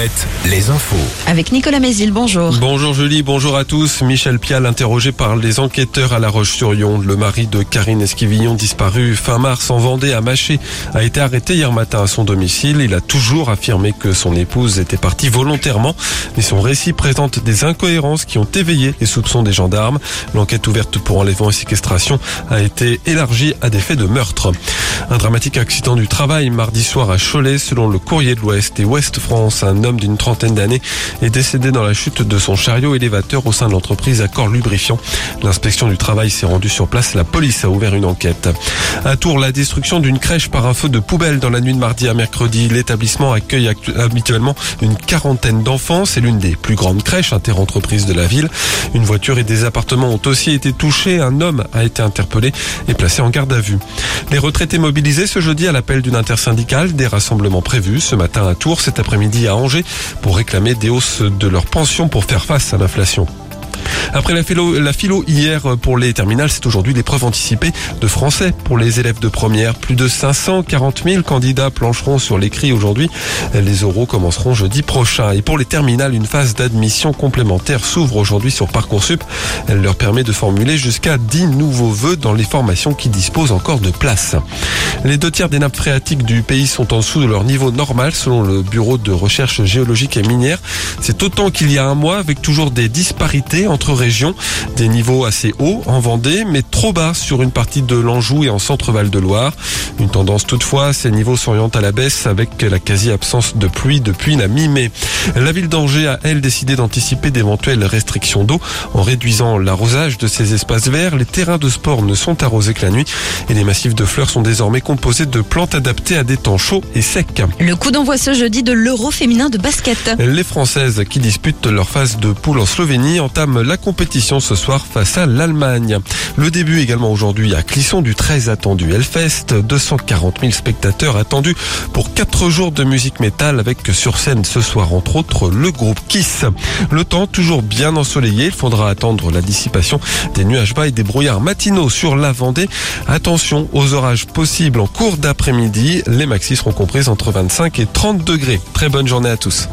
Alouette, les infos. Avec Nicolas Mézil, bonjour. Bonjour Julie, bonjour à tous. Michel Pial, interrogé par les enquêteurs à La Roche-sur-Yon. Le mari de Karine Esquivillon, disparu fin mars en Vendée à Maché, a été arrêté hier matin à son domicile. Il a toujours affirmé que son épouse était partie volontairement, mais son récit présente des incohérences qui ont éveillé les soupçons des gendarmes. L'enquête ouverte pour enlèvement et séquestration a été élargie à des faits de meurtre. Un dramatique accident du travail mardi soir à Cholet, selon le courrier de l'Ouest et Ouest France. Un homme d'une trentaine d'années est décédé dans la chute de son chariot élévateur au sein de l'entreprise Accord Lubrifiant. L'inspection du travail s'est rendue sur place. La police a ouvert une enquête. À Tours, la destruction d'une crèche par un feu de poubelle dans la nuit de mardi à mercredi. L'établissement accueille habituellement une quarantaine d'enfants. C'est l'une des plus grandes crèches interentreprises de la ville. Une voiture et des appartements ont aussi été touchés. Un homme a été interpellé et placé en garde à vue. Les retraités mobilisés ce jeudi à l'appel d'une intersyndicale. Des rassemblements prévus ce matin à Tours, cet après-midi à Angers pour réclamer des hausses de leurs pensions pour faire face à l'inflation. Après la philo, la philo hier pour les terminales, c'est aujourd'hui l'épreuve anticipée de français pour les élèves de première. Plus de 540 000 candidats plancheront sur l'écrit aujourd'hui. Les oraux commenceront jeudi prochain. Et pour les terminales, une phase d'admission complémentaire s'ouvre aujourd'hui sur Parcoursup. Elle leur permet de formuler jusqu'à 10 nouveaux vœux dans les formations qui disposent encore de place. Les deux tiers des nappes phréatiques du pays sont en dessous de leur niveau normal selon le Bureau de recherche géologique et minière. C'est autant qu'il y a un mois avec toujours des disparités entre régions. Des niveaux assez hauts en Vendée, mais trop bas sur une partie de l'Anjou et en centre-val de Loire. Une tendance toutefois, ces niveaux s'orientent à la baisse avec la quasi-absence de pluie depuis la mi-mai. La ville d'Angers a, elle, décidé d'anticiper d'éventuelles restrictions d'eau en réduisant l'arrosage de ces espaces verts. Les terrains de sport ne sont arrosés que la nuit et les massifs de fleurs sont désormais composés de plantes adaptées à des temps chauds et secs. Le coup d'envoi ce jeudi de l'Euro féminin de basket. Les Françaises qui disputent leur phase de poule en Slovénie entament la compétition ce soir face à l'Allemagne. Le début également aujourd'hui à Clisson du très attendu Hellfest. 240 000 spectateurs attendus pour 4 jours de musique métal avec sur scène ce soir entre autres le groupe Kiss. Le temps toujours bien ensoleillé. Il faudra attendre la dissipation des nuages bas et des brouillards matinaux sur la Vendée. Attention aux orages possibles en cours d'après-midi. Les maxis seront comprises entre 25 et 30 degrés. Très bonne journée à tous.